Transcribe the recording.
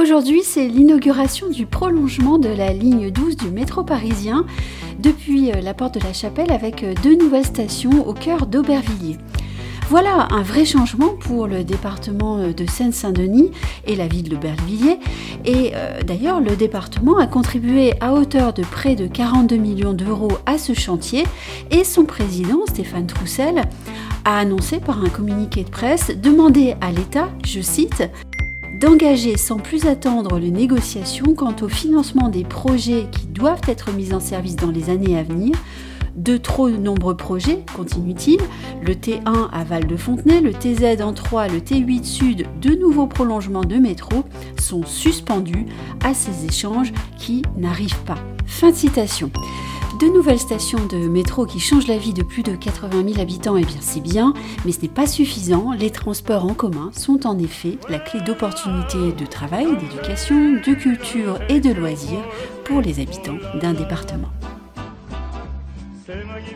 Aujourd'hui, c'est l'inauguration du prolongement de la ligne 12 du métro parisien depuis euh, la porte de la Chapelle avec euh, deux nouvelles stations au cœur d'Aubervilliers. Voilà un vrai changement pour le département euh, de Seine-Saint-Denis et la ville d'Aubervilliers. Et d'ailleurs, le département a contribué à hauteur de près de 42 millions d'euros à ce chantier et son président, Stéphane Troussel, a annoncé par un communiqué de presse demander à l'État, je cite, d'engager sans plus attendre les négociations quant au financement des projets qui doivent être mis en service dans les années à venir. De trop nombreux projets, continue-t-il, le T1 à Val-de-Fontenay, le TZ en 3, le T8 Sud, de nouveaux prolongements de métro, sont suspendus à ces échanges qui n'arrivent pas. Fin de citation. De nouvelles stations de métro qui changent la vie de plus de 80 000 habitants, eh bien c'est bien, mais ce n'est pas suffisant. Les transports en commun sont en effet la clé d'opportunités de travail, d'éducation, de culture et de loisirs pour les habitants d'un département. C'est magnifique.